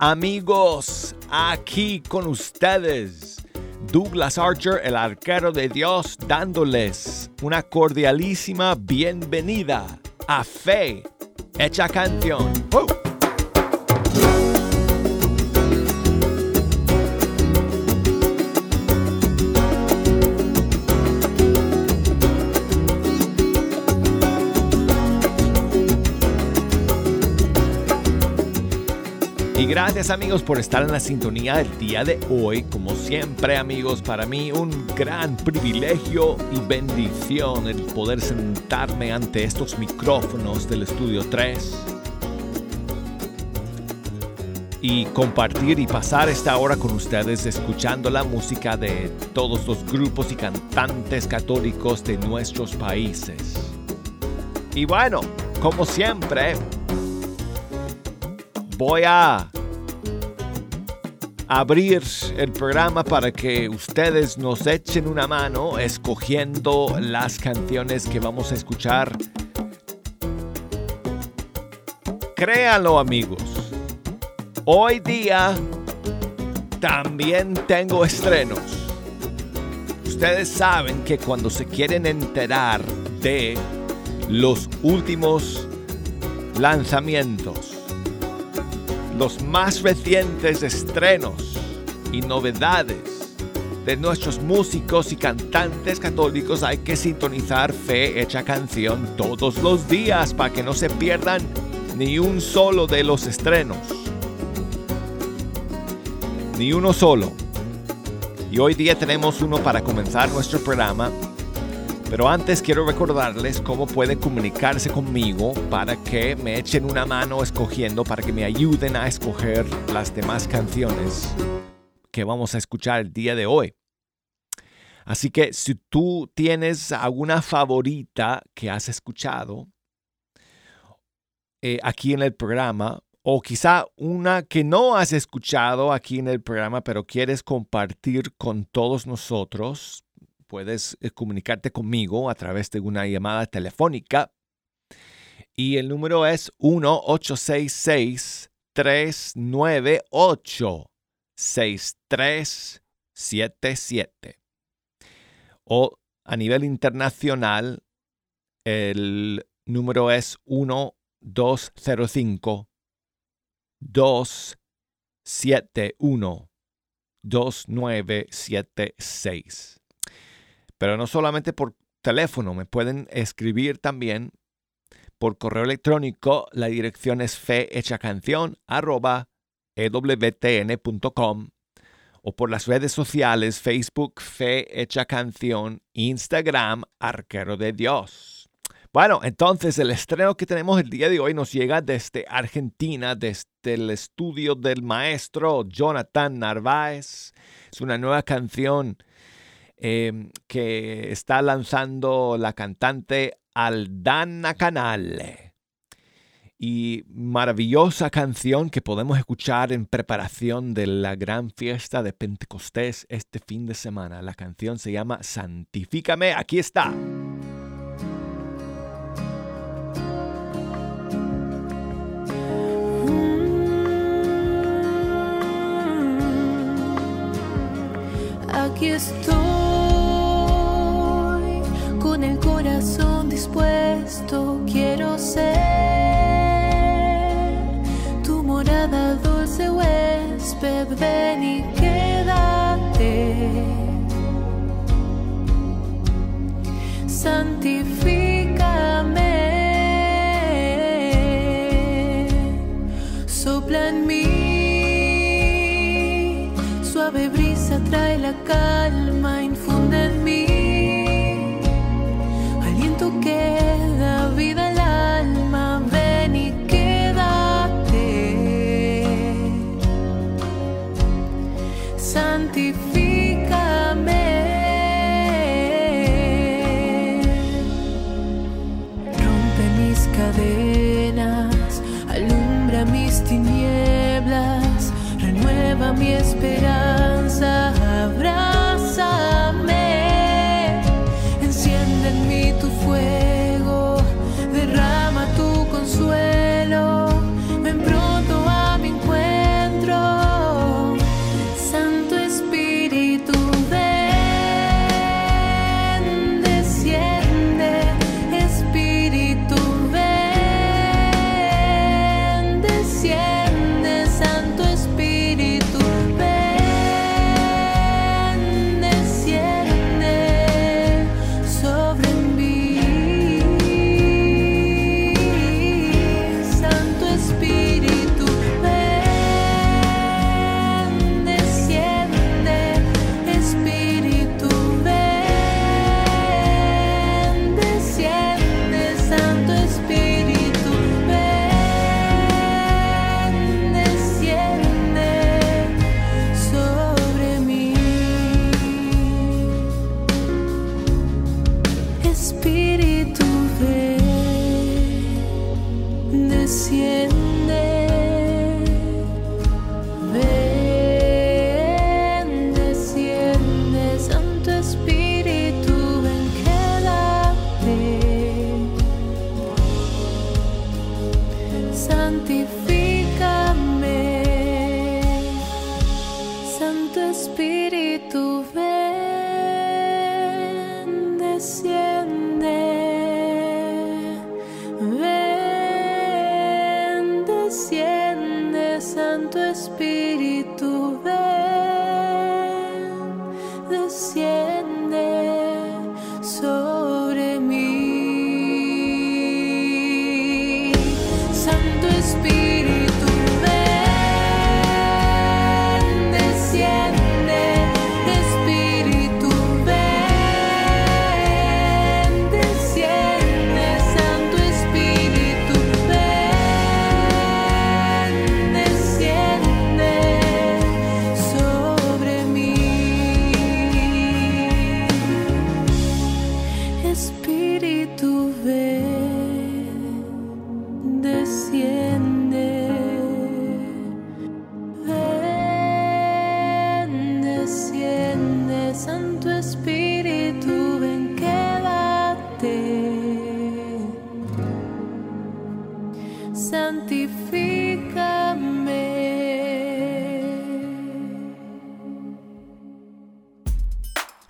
amigos, aquí con ustedes Douglas Archer, el arquero de Dios, dándoles una cordialísima bienvenida a Fe Hecha Canción. Gracias amigos por estar en la sintonía el día de hoy. Como siempre amigos, para mí un gran privilegio y bendición el poder sentarme ante estos micrófonos del estudio 3 y compartir y pasar esta hora con ustedes escuchando la música de todos los grupos y cantantes católicos de nuestros países. Y bueno, como siempre, voy a abrir el programa para que ustedes nos echen una mano escogiendo las canciones que vamos a escuchar. Créanlo amigos, hoy día también tengo estrenos. Ustedes saben que cuando se quieren enterar de los últimos lanzamientos, los más recientes estrenos y novedades de nuestros músicos y cantantes católicos hay que sintonizar Fe Hecha Canción todos los días para que no se pierdan ni un solo de los estrenos. Ni uno solo. Y hoy día tenemos uno para comenzar nuestro programa pero antes quiero recordarles cómo puede comunicarse conmigo para que me echen una mano escogiendo, para que me ayuden a escoger las demás canciones que vamos a escuchar el día de hoy. Así que si tú tienes alguna favorita que has escuchado eh, aquí en el programa, o quizá una que no has escuchado aquí en el programa, pero quieres compartir con todos nosotros, puedes eh, comunicarte conmigo a través de una llamada telefónica y el número es 1-866-398-6377. O a nivel internacional, el número es 1205 271 2976. Pero no solamente por teléfono, me pueden escribir también por correo electrónico. La dirección es fehechacanción@ewtn.com o por las redes sociales Facebook Fe Canción, Instagram Arquero de Dios. Bueno, entonces el estreno que tenemos el día de hoy nos llega desde Argentina, desde el estudio del maestro Jonathan Narváez. Es una nueva canción Em, que está lanzando la cantante Aldana Canale. Y maravillosa canción que podemos escuchar en preparación de la gran fiesta de Pentecostés este fin de semana. La canción se llama Santifícame. Aquí está. Aquí estoy el corazón dispuesto, quiero ser tu morada dulce huésped, ven y quédate. Santifícame, Santo Espíritu,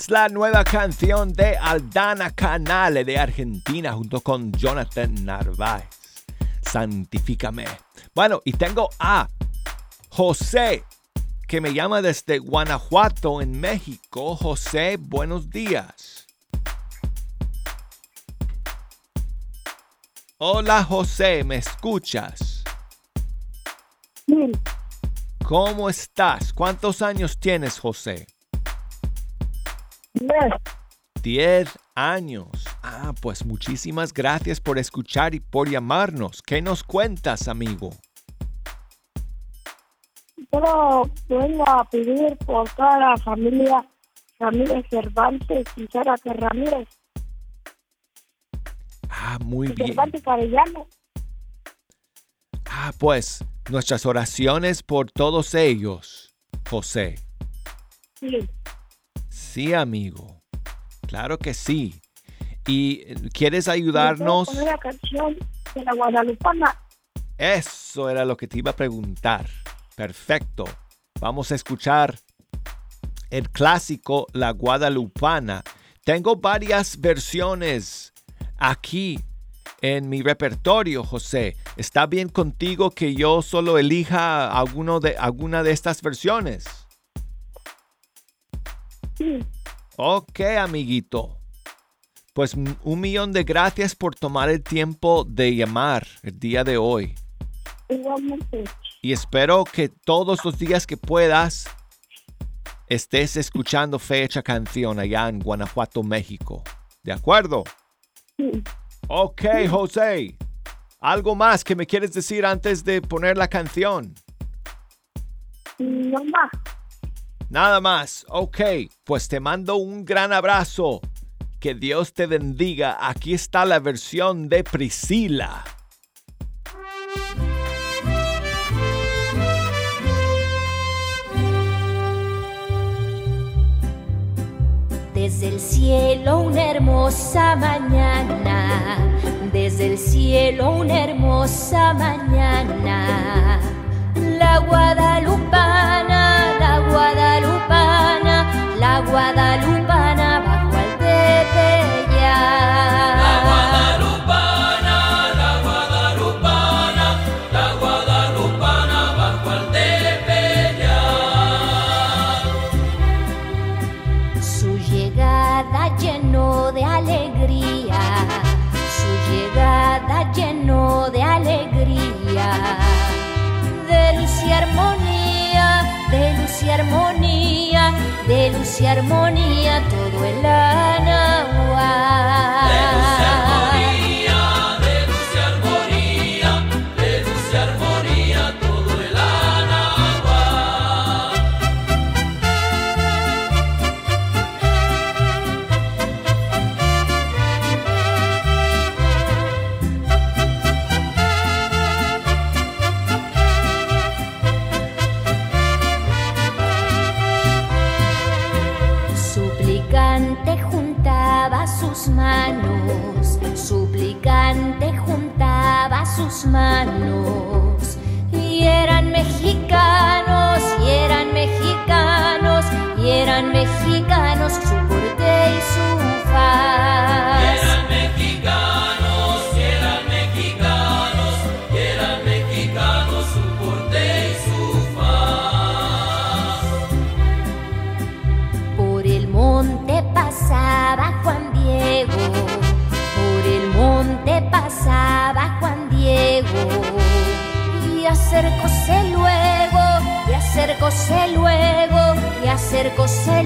Es la nueva canción de Aldana Canale de Argentina junto con Jonathan Narváez. Santifícame. Bueno, y tengo a José, que me llama desde Guanajuato, en México. José, buenos días. Hola José, ¿me escuchas? Sí, ¿Cómo estás? ¿Cuántos años tienes, José? Yes, 10 años. Ah, pues muchísimas gracias por escuchar y por llamarnos. ¿Qué nos cuentas, amigo? solo vengo a pedir por toda la familia Ramírez Cervantes y Zárate Ramírez, Ah, muy y bien. Cervantes Arellano. Ah, pues nuestras oraciones por todos ellos, José. Sí, Sí, amigo. Claro que sí. ¿Y eh, quieres ¿me ayudarnos? puedo poner la canción de la Guadalupana. Eso era lo que te iba a preguntar. Perfecto. Vamos a escuchar el clásico La Guadalupana. Tengo varias versiones aquí en mi repertorio, José. ¿Está bien contigo que yo solo elija alguno de, alguna de estas versiones? Sí, Ok, amiguito. Pues un millón de gracias por tomar el tiempo de llamar el día de hoy. igualmente. Y espero que todos los días que puedas estés escuchando Fecha Canción allá en Guanajuato, México. ¿De acuerdo? Sí, Ok, José. ¿Algo más que me quieres decir antes de poner la canción? no más. Nada más. Ok, pues te mando un gran abrazo. Que Dios te bendiga. Aquí está la versión de Priscila. Desde el cielo una hermosa mañana, desde el cielo una hermosa mañana. La guadalupana, la guadalupana, la de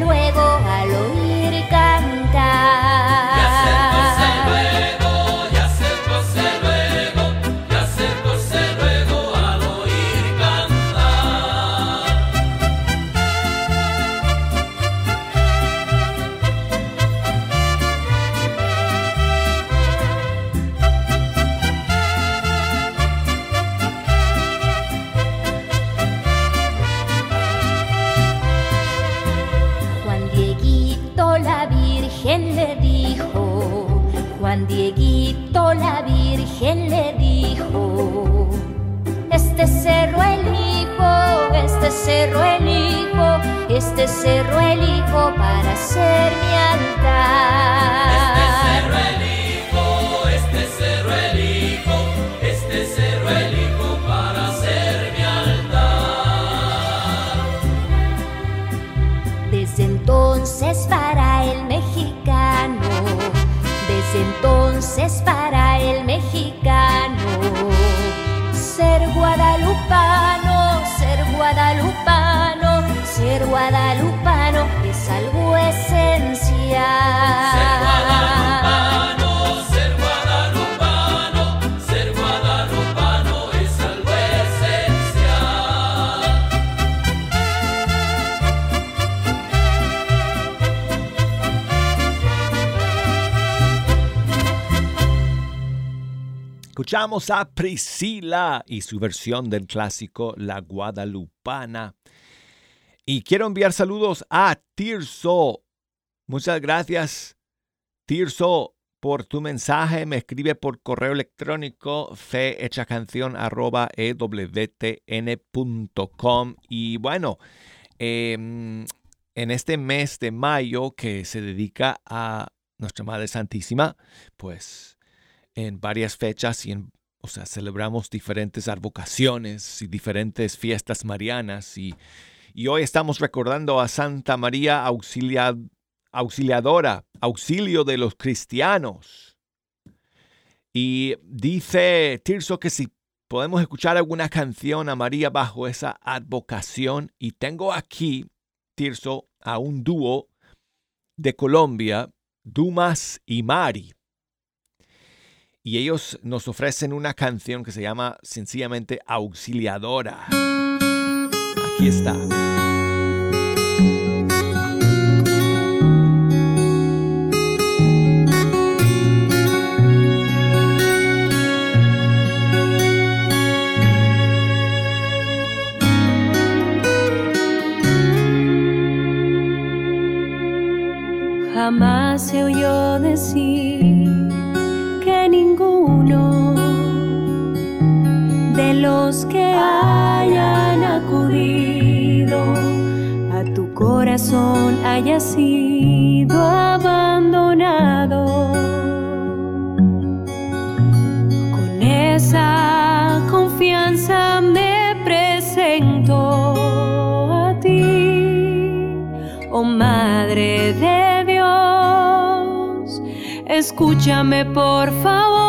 luego al oír cantar. Escuchamos a Priscila y su versión del clásico La Guadalupana. Y quiero enviar saludos a Tirso. Muchas gracias, Tirso, por tu mensaje. Me escribe por correo electrónico fehechacanción.ewtn.com. Y bueno, em, en este mes de mayo que se dedica a Nuestra Madre Santísima, pues en varias fechas y en, o sea, celebramos diferentes advocaciones y diferentes fiestas marianas y, y hoy estamos recordando a Santa María Auxilia- Auxiliadora, auxilio de los cristianos. Y dice Tirso que si podemos escuchar alguna canción a María bajo esa advocación y tengo aquí, Tirso, a un dúo de Colombia, Dumas y Mari y ellos nos ofrecen una canción que se llama sencillamente Auxiliadora. Aquí está. Jamás se oyó decir los que hayan acudido a tu corazón haya sido abandonado. Con esa confianza me presento a ti, oh Madre de Dios, escúchame por favor.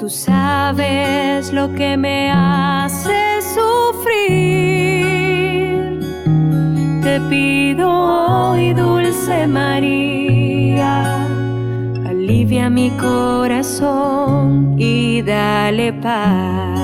Tú sabes lo que me hace sufrir. Te pido hoy, dulce María, alivia mi corazón y dale paz.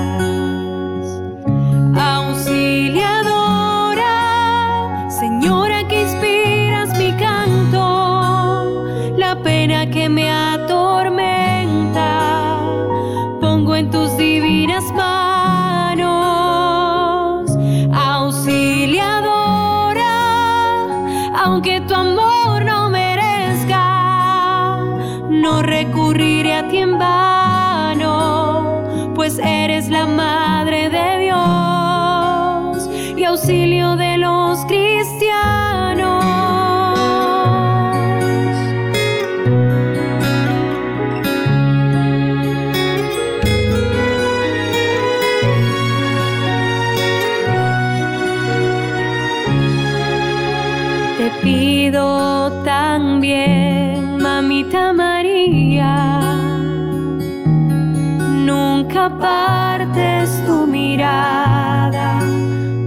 Apartes tu mirada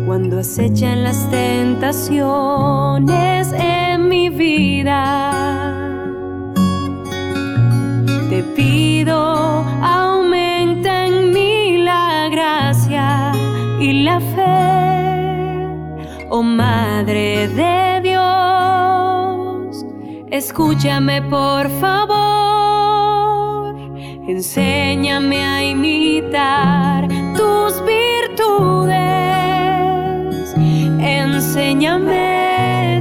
cuando acechan las tentaciones en mi vida. Te pido, aumenta en mí la gracia y la fe, oh Madre de Dios, escúchame por favor, enséñame a imitar tus virtudes, enséñame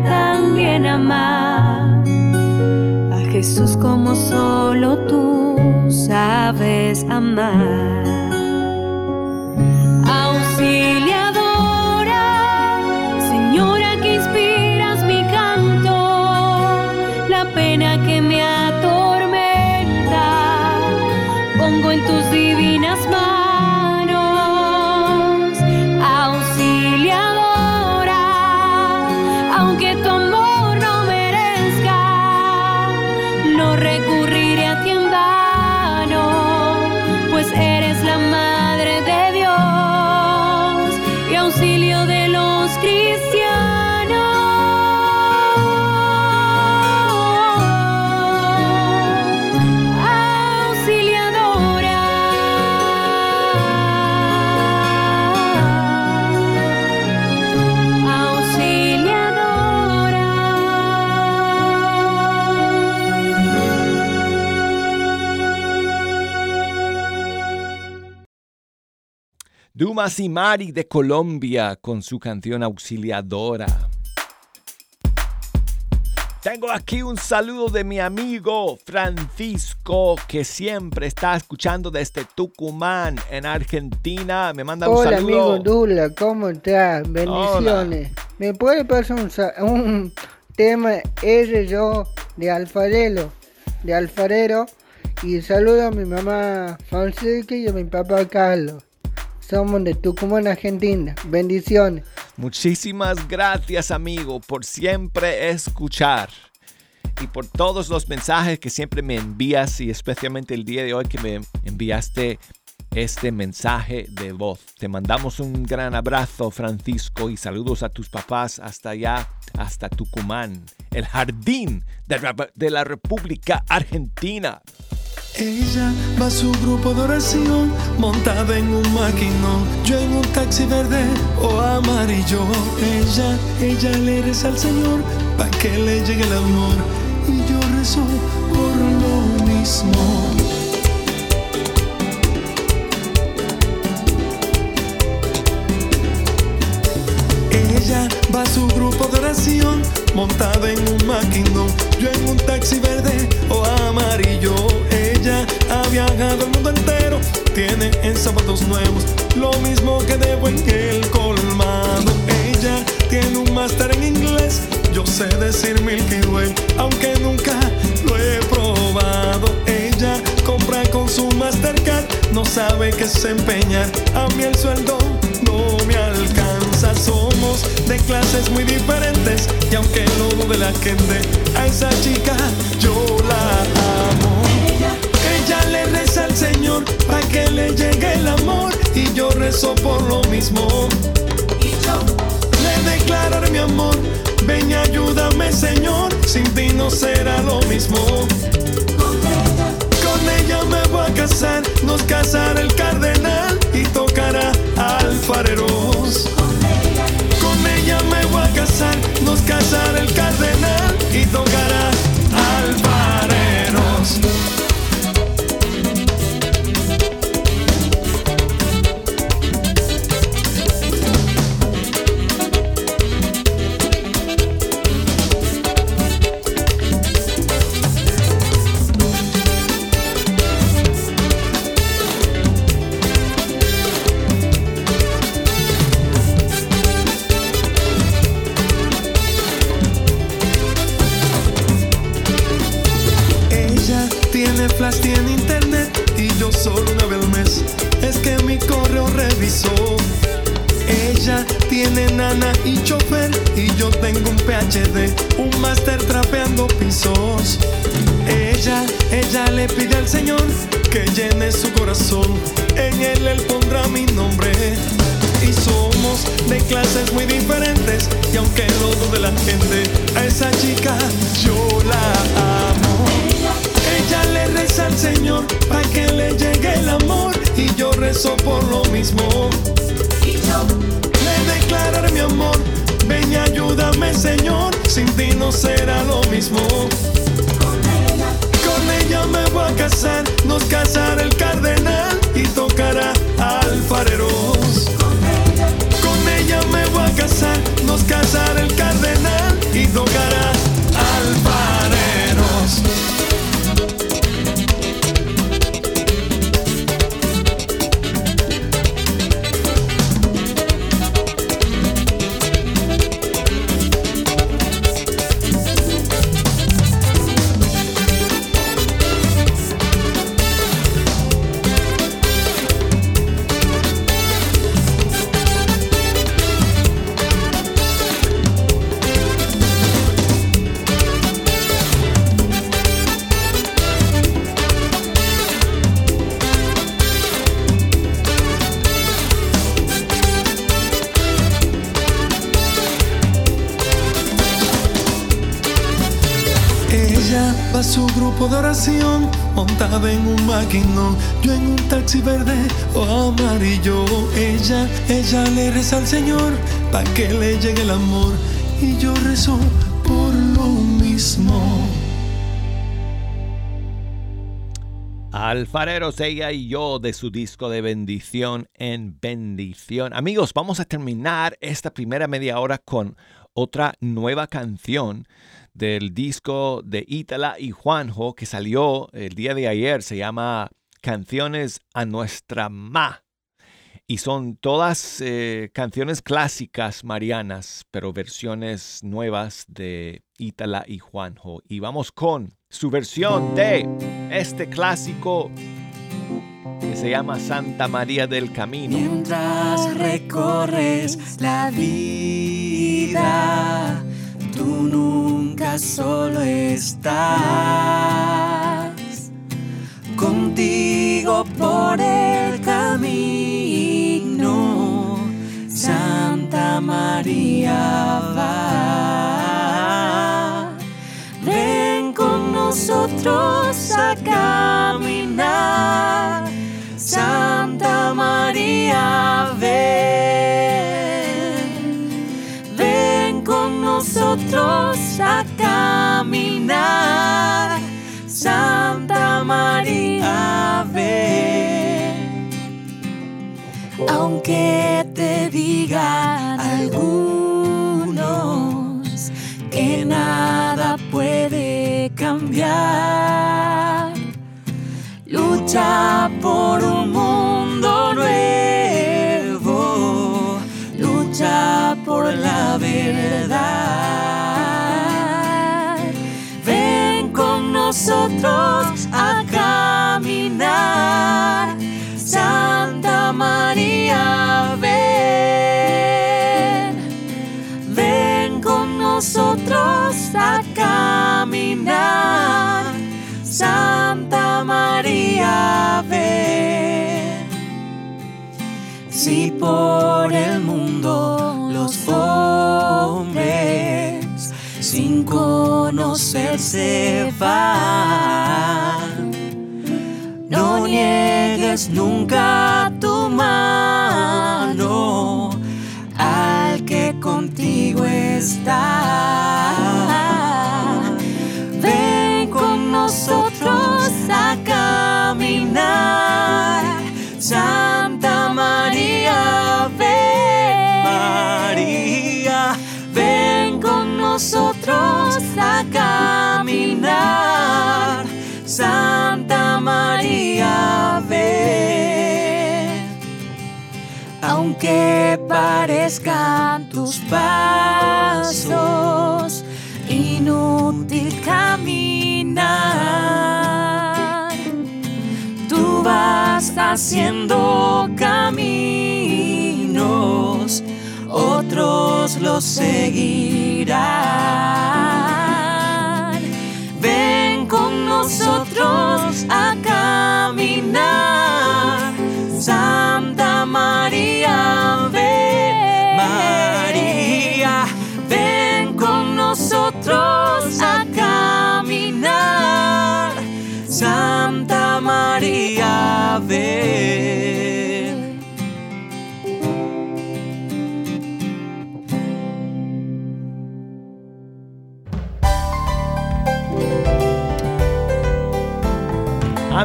también a amar a Jesús como solo tú sabes amar. Dumas y Mari de Colombia con su canción auxiliadora. Tengo aquí un saludo de mi amigo Francisco que siempre está escuchando desde Tucumán en Argentina. Me manda un Hola saludo. amigo Dula, ¿cómo estás? Bendiciones. ¿Me puede pasar un, sa- un tema ese yo de alfarero? De alfarero. Y saludo a mi mamá Francisca y a mi papá Carlos. Somos de Tucumán, Argentina. Bendiciones. Muchísimas gracias amigo por siempre escuchar y por todos los mensajes que siempre me envías y especialmente el día de hoy que me enviaste este mensaje de voz. Te mandamos un gran abrazo Francisco y saludos a tus papás hasta allá, hasta Tucumán, el jardín de la, República Argentina. Ella va a su grupo de oración montada en un maquinón. Yo en un taxi verde o amarillo. Ella, ella le reza al Señor para que le llegue el amor. Y yo rezo por lo mismo. Ella va a su grupo de oración montada en un maquinón. Yo en un taxi verde o amarillo. Ella ha viajado el mundo entero. Tiene en zapatos nuevos lo mismo que debo en el colmado. Ella tiene un máster en inglés. Yo sé decir Milky Way, aunque nunca lo he probado. Ella compra con su Mastercard, no sabe qué es empeñar. A mí el sueldo no me alcanza. Somos de clases muy diferentes y aunque lo dude la gente, a esa chica yo la para que le llegue el amor y yo rezo por lo mismo. Y yo le declararé mi amor. Ven y ayúdame, Señor. Sin ti no será lo mismo. Taxi verde o amarillo. Ella, ella le reza al Señor para que le llegue el amor y yo rezo por lo mismo. Alfareros, ella y yo de su disco de bendición en bendición. Amigos, vamos a terminar esta primera media hora con otra nueva canción del disco de Ítala y Juanjo que salió el día de ayer. Se llama Canciones a nuestra Ma. Y son todas eh, canciones clásicas marianas, pero versiones nuevas de Ítala y Juanjo. Y vamos con su versión de este clásico que se llama Santa María del Camino. Mientras recorres la vida, tú nunca solo estás. Contigo por el camino, Santa María. Ven con nosotros a caminar. Santa María, ven, ven con nosotros a caminar. Santa María, Aunque te digan algunos que nada puede cambiar. Lucha por un mundo nuevo, lucha por la verdad. Ven con nosotros a caminar, Santa María, ven. Ven con nosotros a caminar. Santa María, ven. Si por el mundo los hombres sin conocerse van, no niegues nunca contigo está. Ven con nosotros a caminar, Santa María, ven. María, ven con nosotros a caminar, Santa María, ven. Aunque parezcan tus pasos inútil caminar, tú vas haciendo caminos otros lo seguirán. Ven con nosotros a caminar, Santa María, ven, María, ven con nosotros a caminar, Santa María, ven.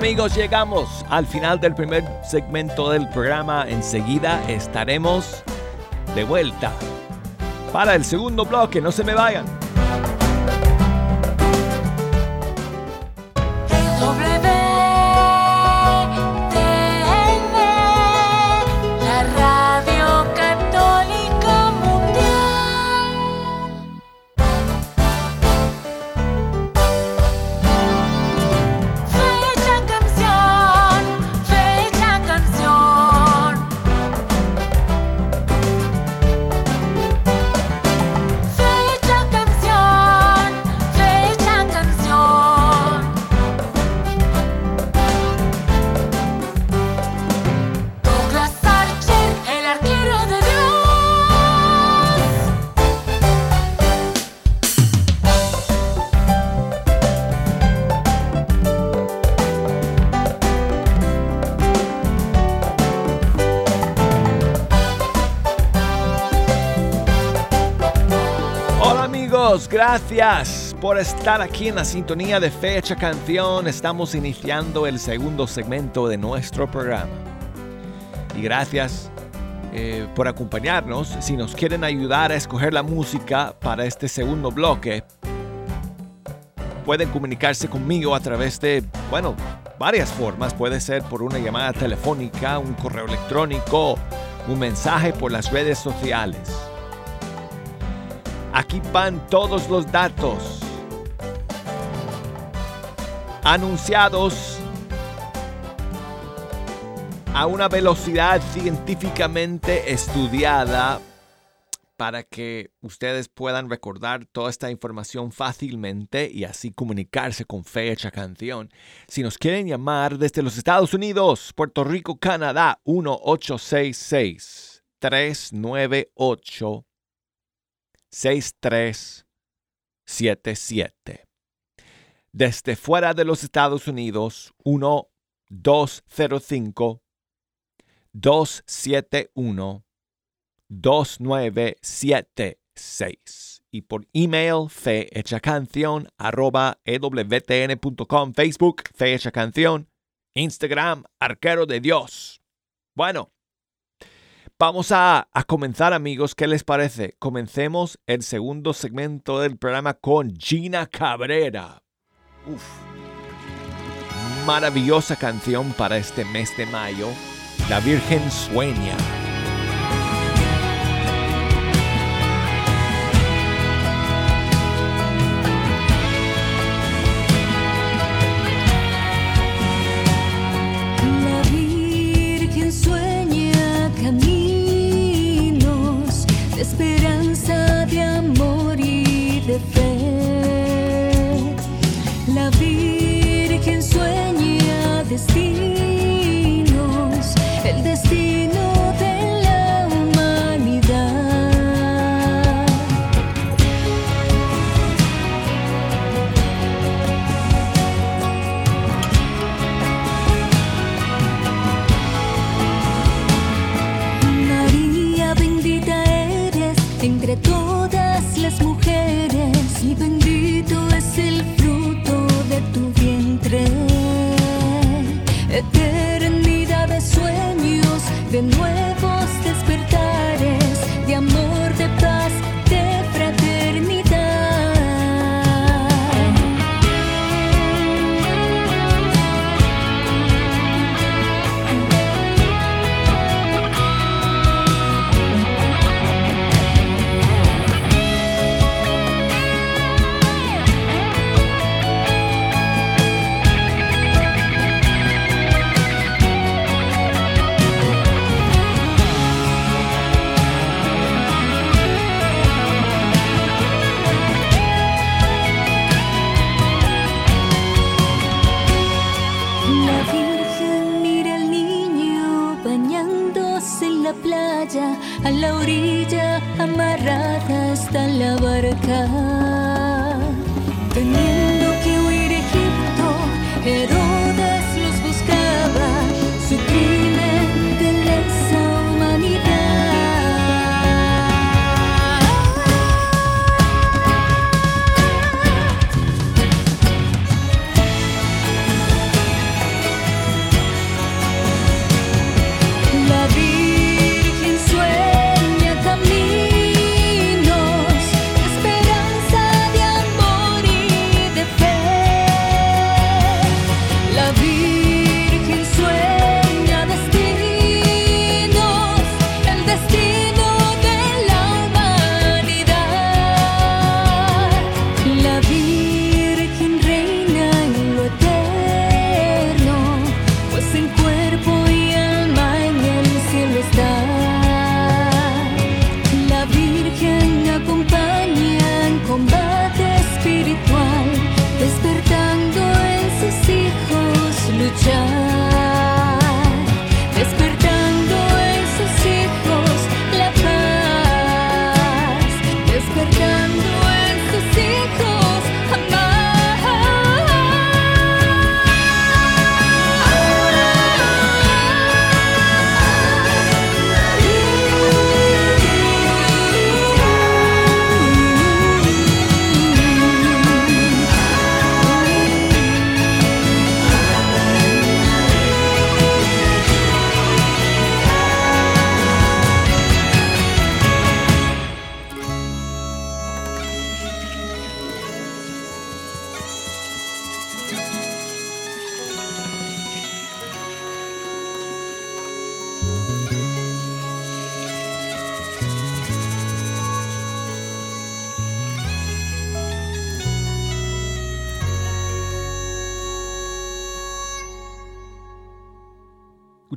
Amigos, llegamos al final del primer segmento del programa. Enseguida estaremos de vuelta para el segundo bloque. No se me vayan. Gracias por estar aquí en la sintonía de Fecha Canción. Estamos iniciando el segundo segmento de nuestro programa. Y gracias eh, por acompañarnos. Si nos quieren ayudar a escoger la música para este segundo bloque, pueden comunicarse conmigo a través de, bueno, varias formas. Puede ser por una llamada telefónica, un correo electrónico, un mensaje por las redes sociales. Aquí van todos los datos anunciados a una velocidad científicamente estudiada para que ustedes puedan recordar toda esta información fácilmente y así comunicarse con fecha canción. Si nos quieren llamar desde los Estados Unidos, Puerto Rico, Canadá, 1866 398 6377. Desde fuera de los Estados Unidos, 1-205 271 2976. Y por email, fehechacanción arroba ewtn.com, Facebook, Fehecha Canción, Instagram, Arquero de Dios. Bueno, Vamos a, a, comenzar amigos, ¿qué les parece? Comencemos el segundo segmento del programa con Gina Cabrera. Uf. Maravillosa canción para este mes de mayo. La Virgen sueña.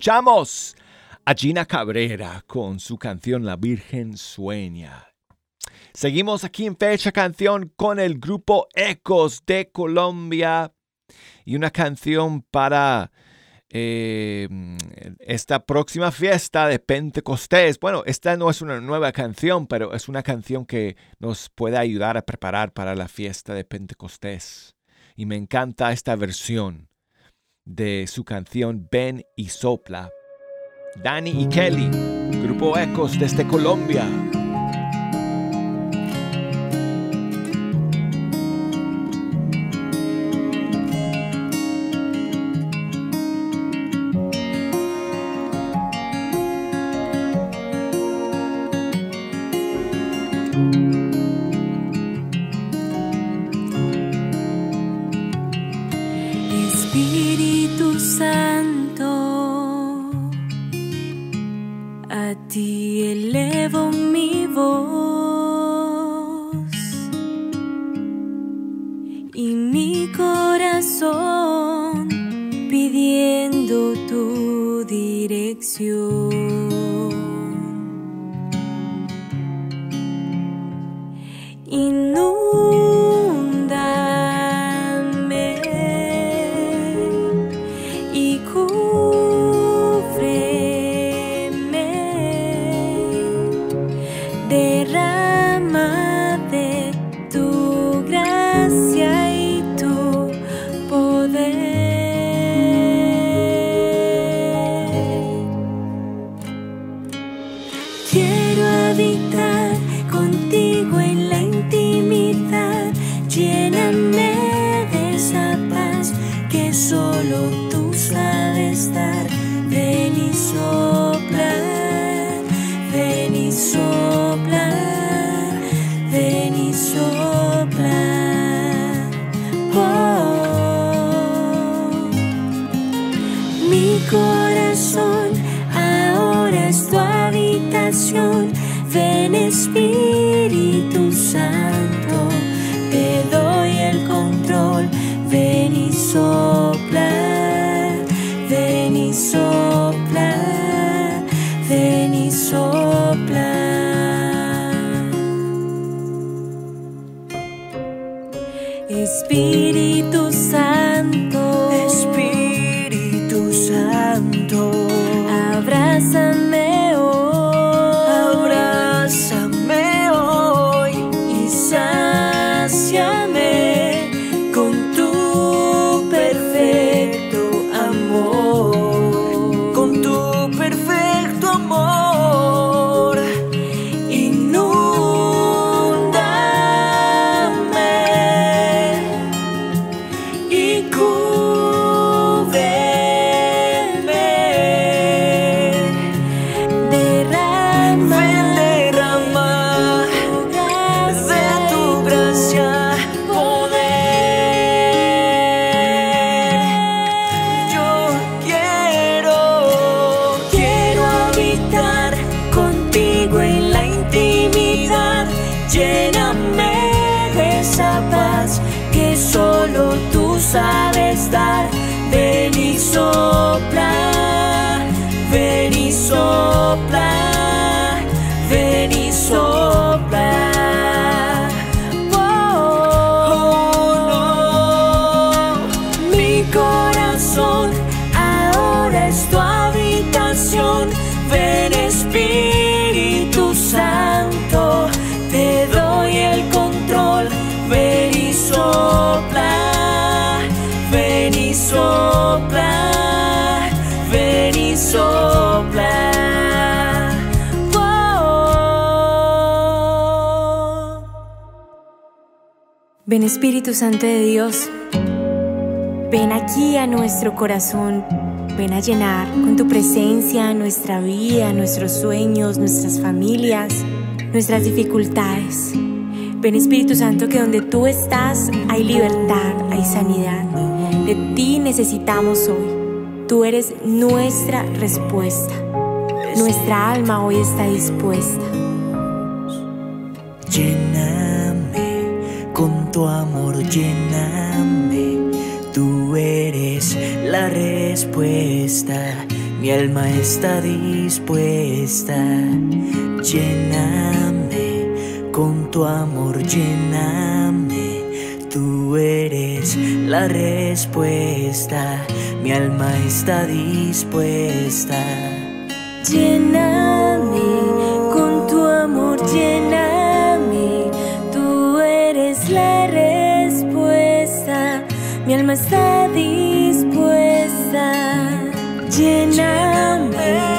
escuchamos a Gina Cabrera con su canción La Virgen Sueña. Seguimos aquí en Fecha Canción con el grupo Ecos de Colombia y una canción para eh, esta próxima fiesta de Pentecostés. Bueno, esta no es una nueva canción, pero es una canción que nos puede ayudar a preparar para la fiesta de Pentecostés. Y me encanta esta versión de su canción Ven y Sopla. Dani y Kelly, Grupo Ecos desde Colombia. Ven Espíritu Santo de Dios, ven aquí a nuestro corazón, ven a llenar con tu presencia nuestra vida, nuestros sueños, nuestras familias, nuestras dificultades. Ven Espíritu Santo que donde tú estás hay libertad, hay sanidad. De ti necesitamos hoy. Tú eres nuestra respuesta. Nuestra alma hoy está dispuesta. Lléname con tu amor, lléname. Tú eres la respuesta. Mi alma está dispuesta. Lléname con tu amor, lléname. Tú eres la respuesta. Mi alma está dispuesta. Lléname con tu amor, lléname. Alma está dispuesta. Lléname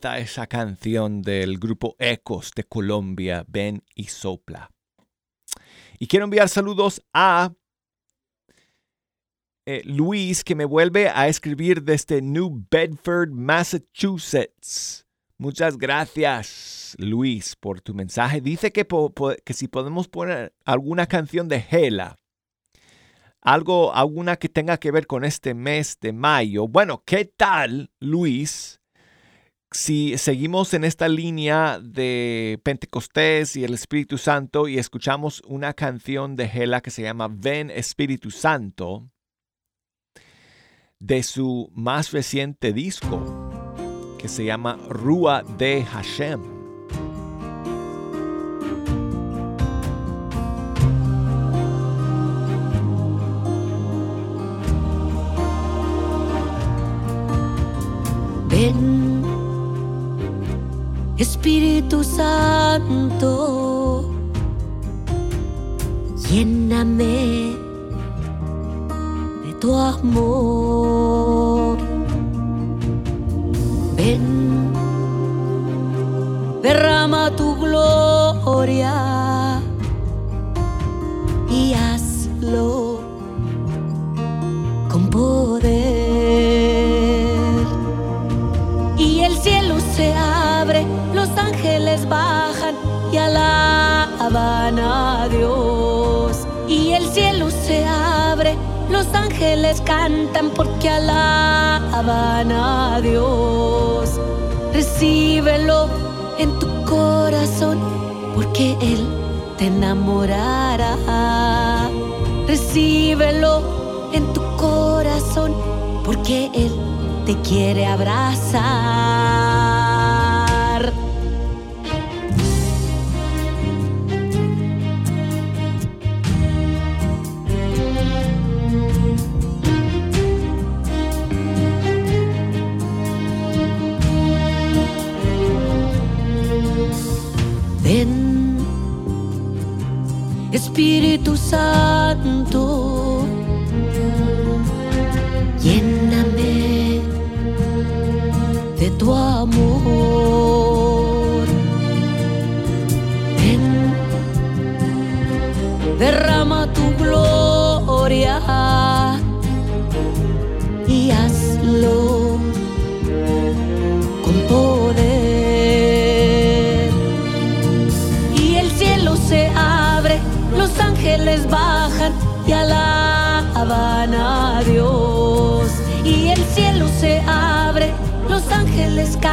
esa canción del grupo Ecos de Colombia, Ven y Sopla. Y quiero enviar saludos a eh, Luis, que me vuelve a escribir desde New Bedford, Massachusetts. Muchas gracias, Luis, por tu mensaje. Dice que, que si podemos poner alguna canción de Hela. Algo, alguna que tenga que ver con este mes de mayo. Bueno, ¿qué tal, Luis? Si seguimos en esta línea de Pentecostés y el Espíritu Santo y escuchamos una canción de Hela que se llama Ven Espíritu Santo de su más reciente disco que se llama Rúa de Hashem. Espíritu Santo, lléname de tu amor. Ven, derrama tu gloria y hazlo con poder. Y alaban a Dios. Y el cielo se abre, los ángeles cantan porque alaban a Dios. Recíbelo en tu corazón porque Él te enamorará. Recíbelo en tu corazón porque Él te quiere abrazar. Espíritu Santo,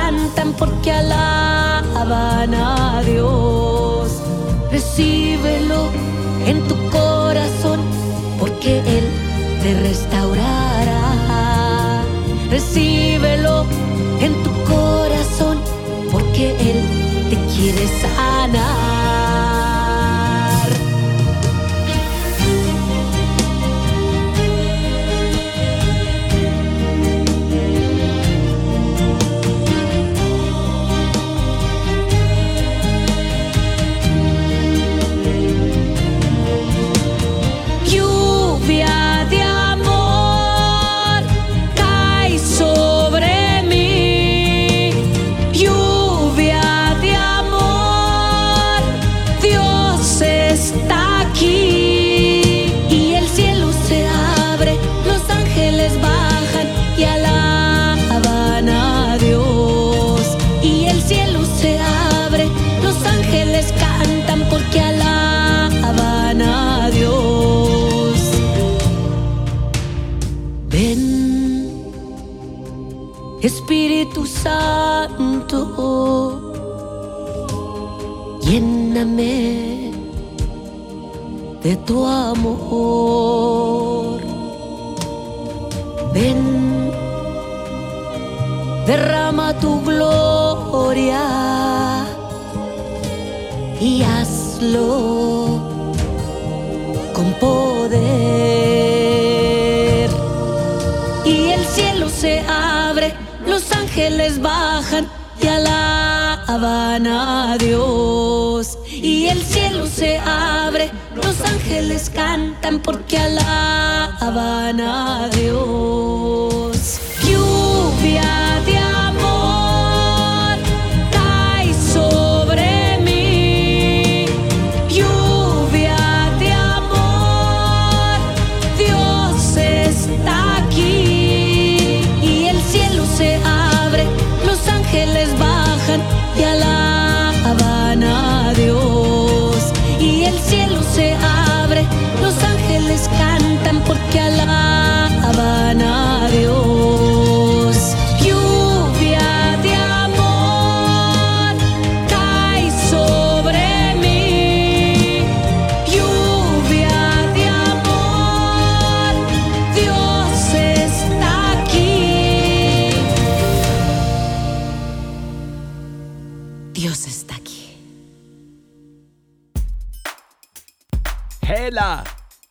cantan porque alaban a Dios. Recíbelo en tu corazón porque Él te restaurará. Recíbelo en tu corazón porque Él te quiere sanar.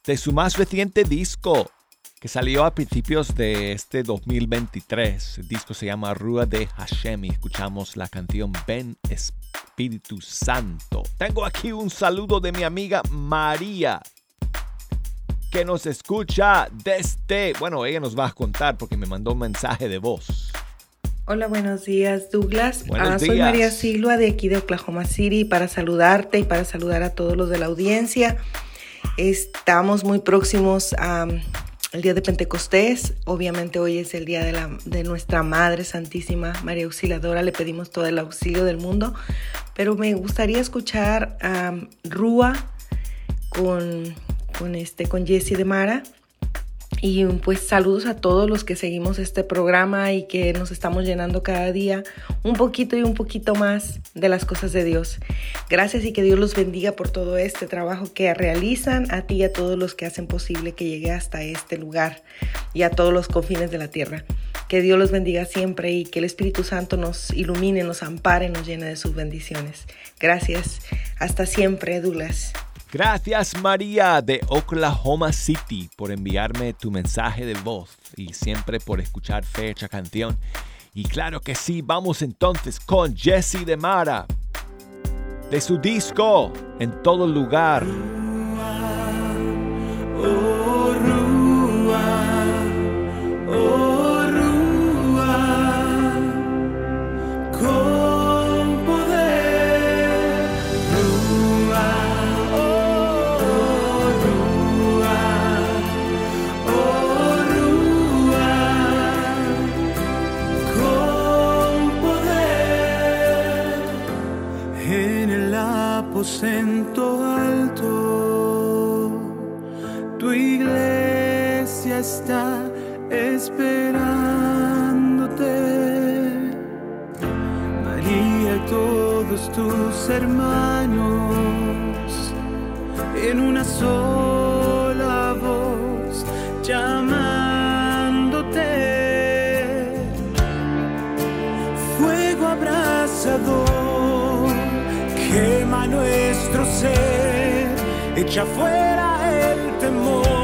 De su más reciente disco, que salió a principios de este 2023. El disco se llama Rúa de Hashem y escuchamos la canción Ven Espíritu Santo. Tengo aquí un saludo de mi amiga María, que nos escucha desde, bueno, ella nos va a contar porque me mandó un mensaje de voz. Hola, buenos días, Douglas. Buenos Ah, soy días. María Silva de aquí de Oklahoma City para saludarte y para saludar a todos los de la audiencia. Estamos muy próximos a, el día de Pentecostés. Obviamente hoy es el día de, la, de nuestra Madre Santísima María Auxiliadora. Le pedimos todo el auxilio del mundo. Pero me gustaría escuchar a Rúa con, con, este, con Jessie de Mara. Y pues saludos a todos los que seguimos este programa y que nos estamos llenando cada día un poquito y un poquito más de las cosas de Dios. Gracias y que Dios los bendiga por todo este trabajo que realizan a ti y a todos los que hacen posible que llegue hasta este lugar y a todos los confines de la tierra. Que Dios los bendiga siempre y que el Espíritu Santo nos ilumine, nos ampare, nos llene de sus bendiciones. Gracias. Hasta siempre, Douglas. Gracias María de Oklahoma City por enviarme tu mensaje de voz y siempre por escuchar Fecha Canción. Y claro que sí, vamos entonces con Jesse de Mara. De su disco, En todo lugar. Aposento alto tu iglesia está esperándote. María todos tus hermanos en una sola nuestro ser, echa fuera el temor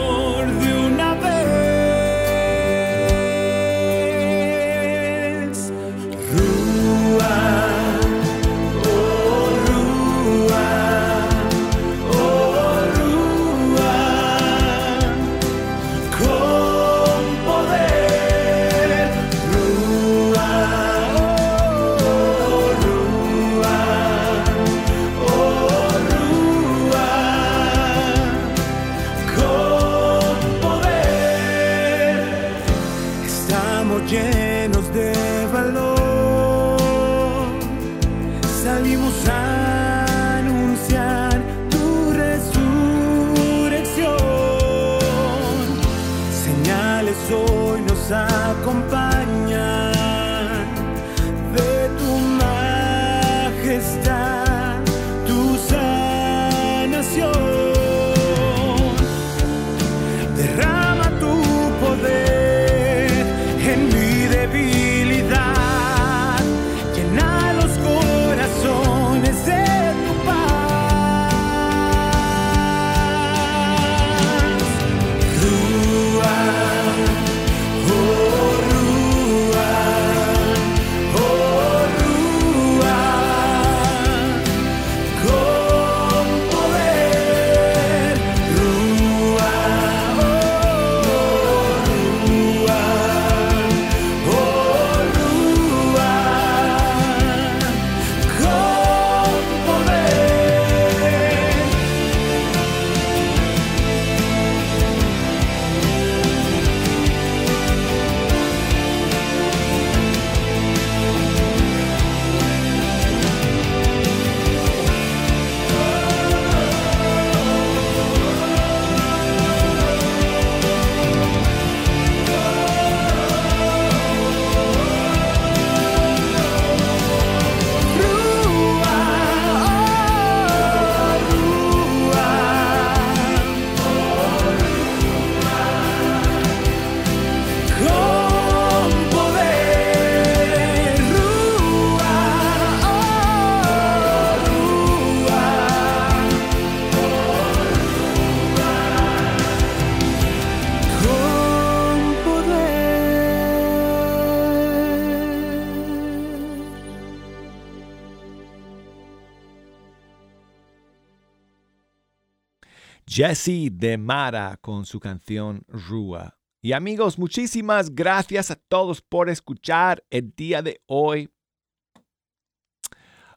Jesse de Mara con su canción Rúa. Y amigos, muchísimas gracias a todos por escuchar el día de hoy.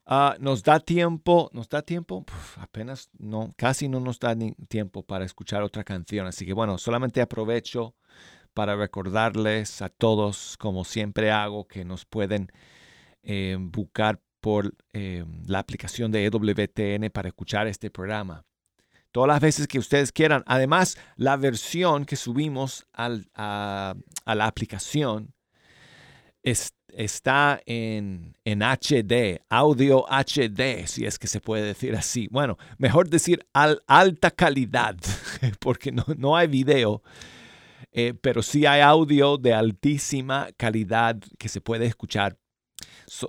Ah, nos da tiempo, nos da tiempo, apenas no, casi no nos da ni tiempo para escuchar otra canción. Así que bueno, solamente aprovecho para recordarles a todos, como siempre hago, que nos pueden eh, buscar por eh, la aplicación de EWTN para escuchar este programa. Todas las veces que ustedes quieran. Además, la versión que subimos al- a, la aplicación es- está en, en HD, audio HD, si es que se puede decir así. Bueno, mejor decir al- alta calidad, porque no, no hay video, eh, pero sí hay audio de altísima calidad que se puede escuchar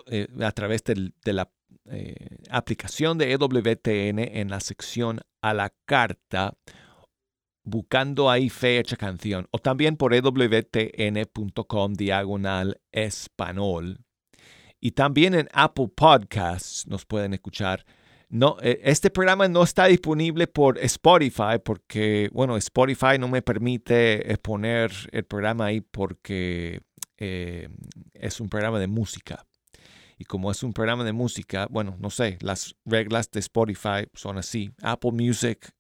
eh, a través del- de la eh, aplicación de EWTN en la sección a la carta buscando ahí fecha canción o también por ewtn.com diagonal español y también en Apple Podcasts nos pueden escuchar. No, eh, este programa no está disponible por Spotify porque, bueno, Spotify no me permite poner el programa ahí porque eh, es un programa de música. Y como es un programa de música, bueno, no sé, las reglas de Spotify son así. Apple Music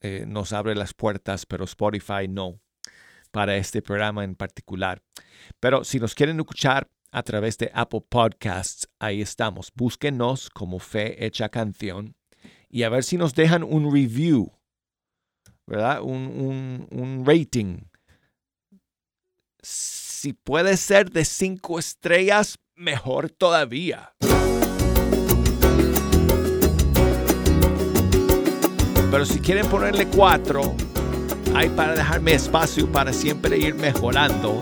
eh, nos abre las puertas, pero Spotify no, para este programa en particular. Pero si nos quieren escuchar a través de Apple Podcasts, ahí estamos. Búsquenos como Fe Hecha Canción y a ver si nos dejan un review, ¿verdad? Un, un, un rating. Si puede ser de cinco estrellas, mejor todavía. Pero si quieren ponerle cuatro, hay para dejarme espacio para siempre ir mejorando.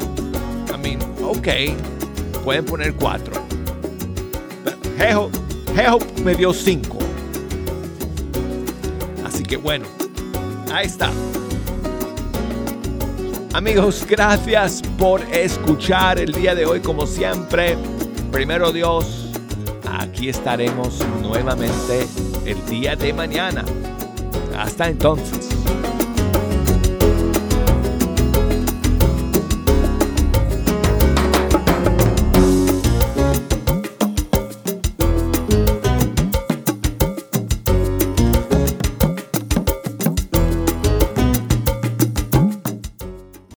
I mean, ok, pueden poner cuatro. Jejo me dio cinco. Así que bueno, ahí está. Amigos, gracias por escuchar el día de hoy como siempre. Primero Dios, aquí estaremos nuevamente el día de mañana. Hasta entonces.